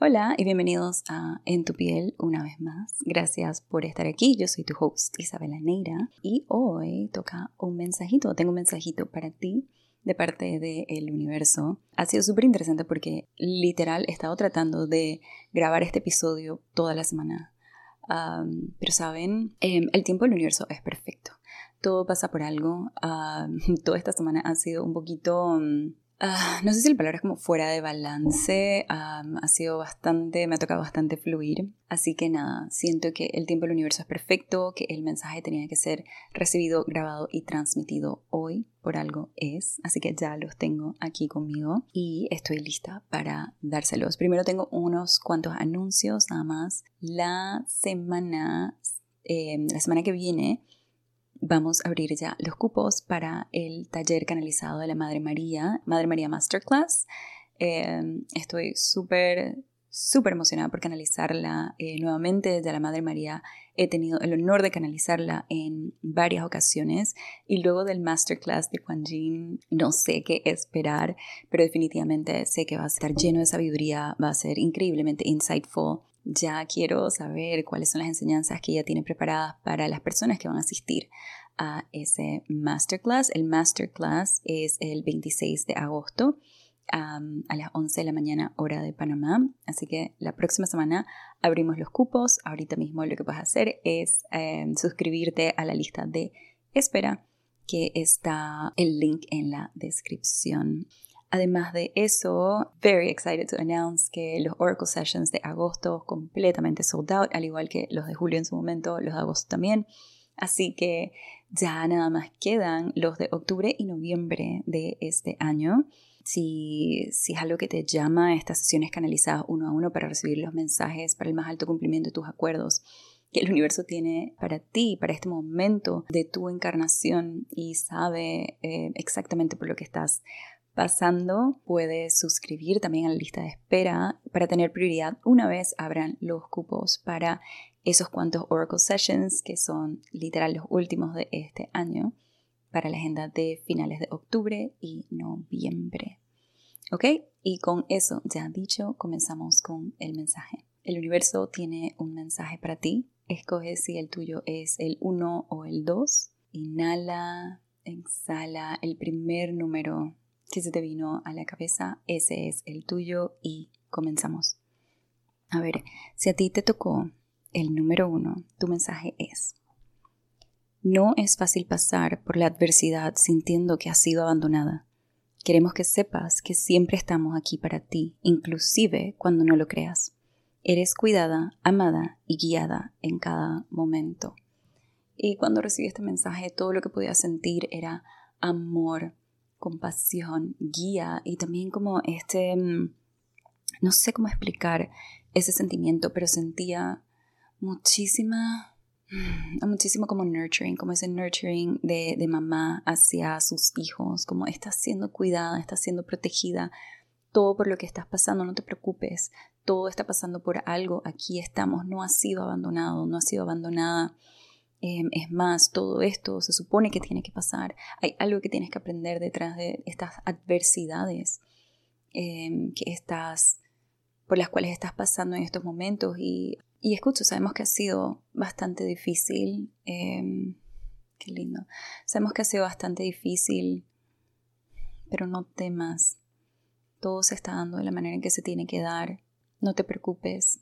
Hola y bienvenidos a En tu piel una vez más. Gracias por estar aquí. Yo soy tu host Isabela Neira y hoy toca un mensajito. Tengo un mensajito para ti de parte del universo. Ha sido súper interesante porque literal he estado tratando de grabar este episodio toda la semana. pero saben, em, el tiempo del universo es perfecto. Todo pasa por algo. toda esta semana ha sido un poquito... Mm, Ah, no sé si la palabra es como fuera de balance, ha sido bastante, me ha tocado bastante fluir, así que nada, siento que el tiempo del universo es perfecto, que el mensaje tenía que ser recibido, grabado y transmitido hoy, por algo es, así que ya los tengo aquí conmigo y estoy lista para dárselos. Primero tengo unos cuantos anuncios nada más. La semana, eh, la semana que viene vamos a abrir ya los cupos para el taller canalizado de la Madre María, Madre María Masterclass. Em, estoy súper, súper emocionada por canalizarla eh, nuevamente desde la Madre María. He tenido el honor de canalizarla en varias ocasiones y luego del Masterclass de Juan Jin no sé qué esperar, pero definitivamente sé que va a estar lleno de sabiduría, va a ser increíblemente insightful ya quiero saber cuáles son las enseñanzas que ella tiene preparadas para las personas que van a asistir a ese masterclass. El masterclass es el 26 de agosto a las 11 de la mañana hora de Panamá. Así que la próxima semana abrimos los cupos. Ahorita mismo lo que a hacer es em, suscribirte a la lista de espera que está el link en la descripción. Además de eso, very excited to announce que los Oracle Sessions de agosto completamente sold out, al igual que los de julio en su momento, los de agosto también. Así que ya nada más quedan los de octubre y noviembre de este año. Si, si, es algo que te llama, estas sesiones canalizadas uno a uno para recibir los mensajes para el más alto cumplimiento de tus acuerdos que el universo tiene para ti, para este momento de tu encarnación y sabe eh, exactamente por lo que estás pasando, puedes suscribir también a la lista de espera para tener prioridad una vez abran los cupos para esos cuantos Oracle Sessions que son literal los últimos de este año para la agenda de finales de octubre y noviembre. ¿Ok? Y con eso ya dicho, comenzamos con el mensaje. El universo tiene un mensaje para ti. Escoge si el tuyo es el 1 o el 2. Inhala, exhala el primer número que se te vino a la cabeza, ese es el tuyo y comenzamos. A ver, si a ti te tocó el número uno, tu mensaje es, no es fácil pasar por la adversidad sintiendo que has sido abandonada. Queremos que sepas que siempre estamos aquí para ti, inclusive cuando no lo creas. Eres cuidada, amada y guiada en cada momento. Y cuando recibí este mensaje, todo lo que podía sentir era amor, compasión, guía y también como este, mm, no sé cómo explicar ese sentimiento, pero sentía muchísima, mm, muchísimo como nurturing, como ese nurturing de, de mamá hacia sus hijos, como está siendo cuidada, está siendo protegida, todo por lo que estás pasando, no te preocupes, todo está pasando por algo, aquí estamos, no has sido abandonado, no has sido abandonada Em, es más, todo esto se supone que tiene que pasar. Hay algo que tienes que aprender detrás de estas adversidades em, que estás, por las cuales estás pasando en estos momentos. Y, y escucho, sabemos que ha sido bastante difícil. Em, qué lindo. Sabemos que ha sido bastante difícil, pero no temas. Todo se está dando de la manera en que se tiene que dar. No te preocupes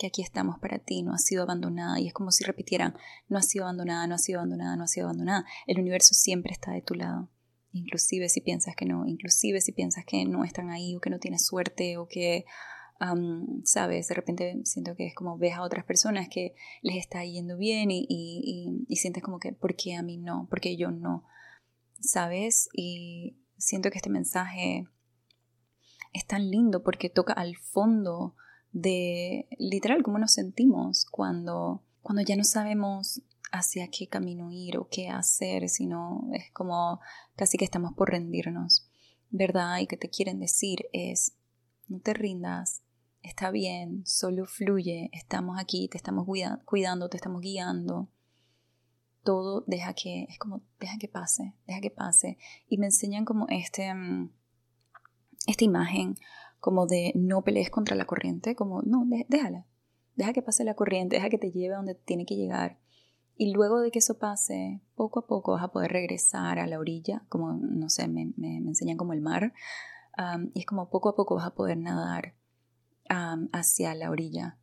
que aquí estamos para ti, no has sido abandonada. Y es como si repitieran, no has sido abandonada, no has sido abandonada, no has sido abandonada. El universo siempre está de tu lado. Inclusive si piensas que no, inclusive si piensas que no están ahí o que no tienes suerte o que, sabes, de repente siento que es como ves a otras personas que les está yendo bien y, y sientes como que, ¿por qué a mí no? ¿Por qué yo no? ¿Sabes? Y siento que este mensaje es tan lindo porque toca al fondo de literal cómo nos sentimos cuando, cuando ya no sabemos hacia qué camino ir o qué hacer, sino es como casi que estamos por rendirnos, ¿verdad? Y que te quieren decir es, no te rindas, está bien, solo fluye, estamos aquí, te estamos cuidando, te estamos guiando. Todo deja que, es como, deja que pase, deja que pase. Y me enseñan como este, mm, esta imagen como de no pelees contra la corriente, como no, déjala, deja que pase la corriente, deja que te lleve a donde tiene que llegar. Y luego de que eso pase, poco a poco vas a poder regresar a la orilla, como, no sé, me, me, enseñan como el mar. y es como poco a poco vas a poder nadar hacia la orilla.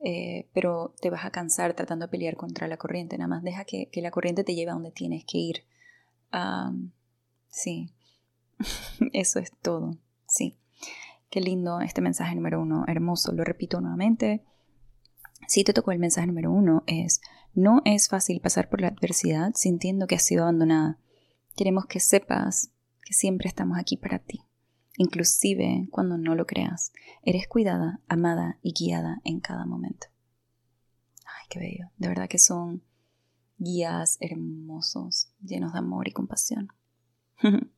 Eh, pero te vas a cansar tratando de pelear contra la corriente. Nada más deja que, que la corriente te lleve a donde tienes que ir. sí, eso es todo. Sí. Qué lindo este mensaje número uno, hermoso. Lo repito nuevamente. Si te tocó el mensaje número uno, es, no es fácil pasar por la adversidad sintiendo que has sido abandonada. Queremos que sepas que siempre estamos aquí para ti, inclusive cuando no lo creas. Eres cuidada, amada y guiada en cada momento. Ay, qué bello. De verdad que son guías hermosos, llenos de amor y compasión.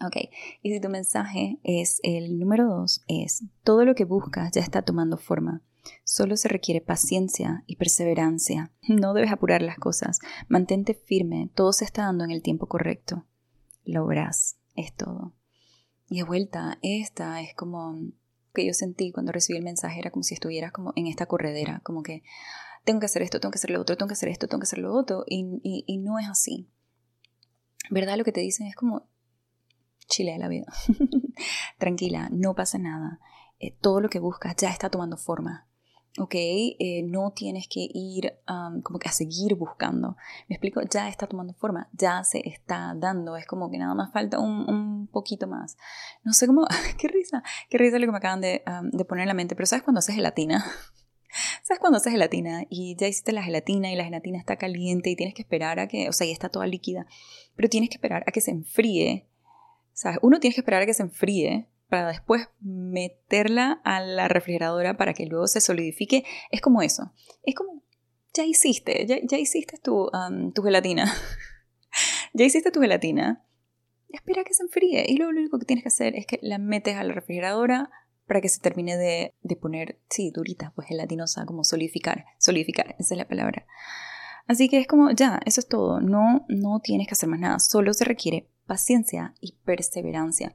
ok, y si tu mensaje es el número dos, es todo lo que buscas ya está tomando forma. Solo se requiere paciencia y perseverancia. No debes apurar las cosas. Mantente firme. Todo se está dando en el tiempo correcto. Lo verás. Es todo. Y de vuelta, esta es como que yo sentí cuando recibí el mensaje. Era como si estuvieras como en esta corredera. Como que tengo que hacer esto, tengo que hacer lo otro, tengo que hacer esto, tengo que hacer lo otro. Y, y, no es así. ¿Verdad? Lo que te dicen es como chile la vida. Tranquila, no pasa nada. Eh, todo lo que buscas ya está tomando forma. ¿ok? Eh, no tienes que ir como que a seguir buscando. Me explico, ya está tomando forma, ya se está dando, es como que nada más falta un, poquito más. No sé cómo, qué risa, qué risa lo que me acaban de, de poner en la mente, pero ¿sabes cuando haces gelatina? ¿Sabes cuando haces gelatina y ya hiciste la gelatina y la gelatina está caliente y tienes que esperar a que, o sea, ya está toda líquida, pero tienes que esperar a que se enfríe? ¿Sabes? Uno tiene que esperar a que se enfríe para después meterla a la refrigeradora para que luego se solidifique, es como eso. Es como, ya hiciste, ya, hiciste tu, tu gelatina. ya hiciste tu gelatina. Espera que se enfríe. Y luego lo único que tienes que hacer es que la metes a la refrigeradora para que se termine de, de poner, sí, durita, pues gelatinosa, como solidificar. Solidificar, esa es la palabra. Así que es como, ya, eso es todo. No, no tienes que hacer más nada. Solo se requiere paciencia y perseverancia.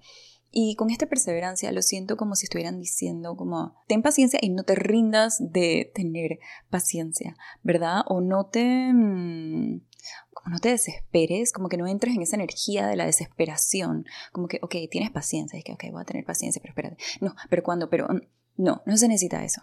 Y con esta perseverancia lo siento como si estuvieran diciendo como, ten paciencia y no te rindas de tener paciencia, ¿verdad? O no te... Mm, como no te desesperes, como que no entres en esa energía de la desesperación, como que, ok, tienes paciencia, es que, ok, voy a tener paciencia, pero espérate. No, pero cuando, pero mm, no, no se necesita eso.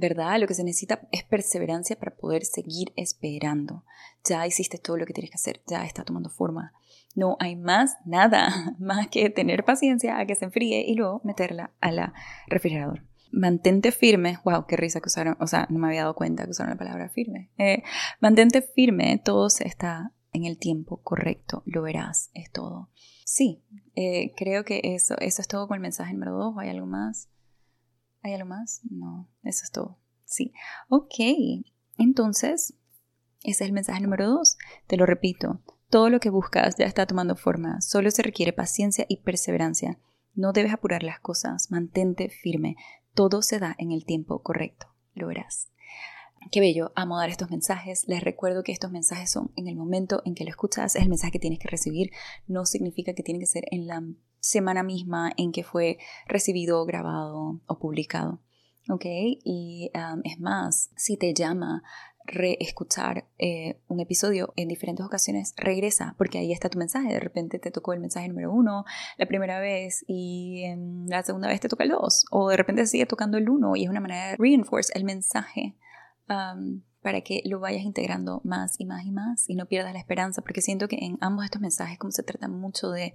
¿Verdad? Lo que se necesita es perseverancia para poder seguir esperando. Ya hiciste todo lo que tienes que hacer, ya está tomando forma. No hay más nada, más que tener paciencia a que se enfríe y luego meterla a la refrigerador. Mantente firme, wow, qué risa que usaron, o sea, no me había dado cuenta que usaron la palabra firme. Eh, mantente firme, todo está en el tiempo correcto, lo verás, es todo. Sí, eh, creo que eso, eso es todo con el mensaje número dos. ¿Hay algo más? ¿Hay algo más? No, eso es todo. Sí. Ok, entonces, ese es el mensaje número dos. Te lo repito, todo lo que buscas ya está tomando forma, solo se requiere paciencia y perseverancia. No debes apurar las cosas, mantente firme, todo se da en el tiempo correcto, lo verás. Qué bello, amo dar estos mensajes. Les recuerdo que estos mensajes son en el momento en que lo escuchas, es el mensaje que tienes que recibir. No significa que tiene que ser en la semana misma en que fue recibido, grabado o publicado. ¿Ok? Y um, es más, si te llama reescuchar eh, un episodio en diferentes ocasiones, regresa, porque ahí está tu mensaje. De repente te tocó el mensaje número uno la primera vez y en la segunda vez te toca el dos, o de repente sigue tocando el uno y es una manera de reinforce el mensaje um, para que lo vayas integrando más y más y más y no pierdas la esperanza, porque siento que en ambos estos mensajes, como se trata mucho de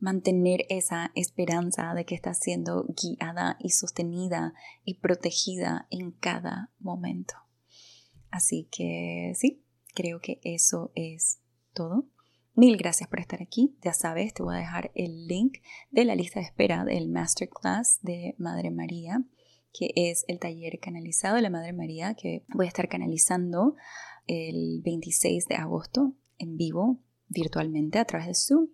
mantener esa esperanza de que estás siendo guiada y sostenida y protegida en cada momento. Así que sí, creo que eso es todo. Mil gracias por estar aquí. Ya sabes, te voy a dejar el link de la lista de espera del Masterclass de Madre María, que es el taller canalizado de la Madre María que voy a estar canalizando el 26 de agosto en vivo, virtualmente a través de Zoom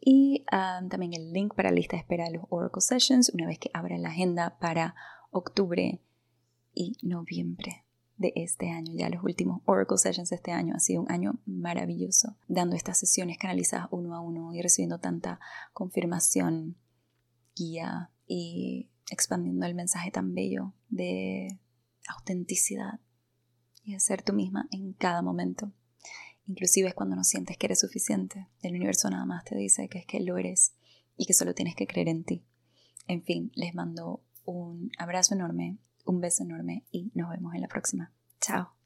y um, también el link para la lista de espera de los Oracle Sessions una vez que abra la agenda para octubre y noviembre de este año. Ya los últimos Oracle Sessions de este año ha sido un año maravilloso, dando estas sesiones canalizadas uno a uno y recibiendo tanta confirmación, guía y expandiendo el mensaje tan bello de autenticidad y de ser tú misma en cada momento. Inclusive es cuando no sientes que eres suficiente. El universo nada más te dice que es que lo eres y que solo tienes que creer en ti. En fin, les mando un abrazo enorme, un beso enorme y nos vemos en la próxima. Chao.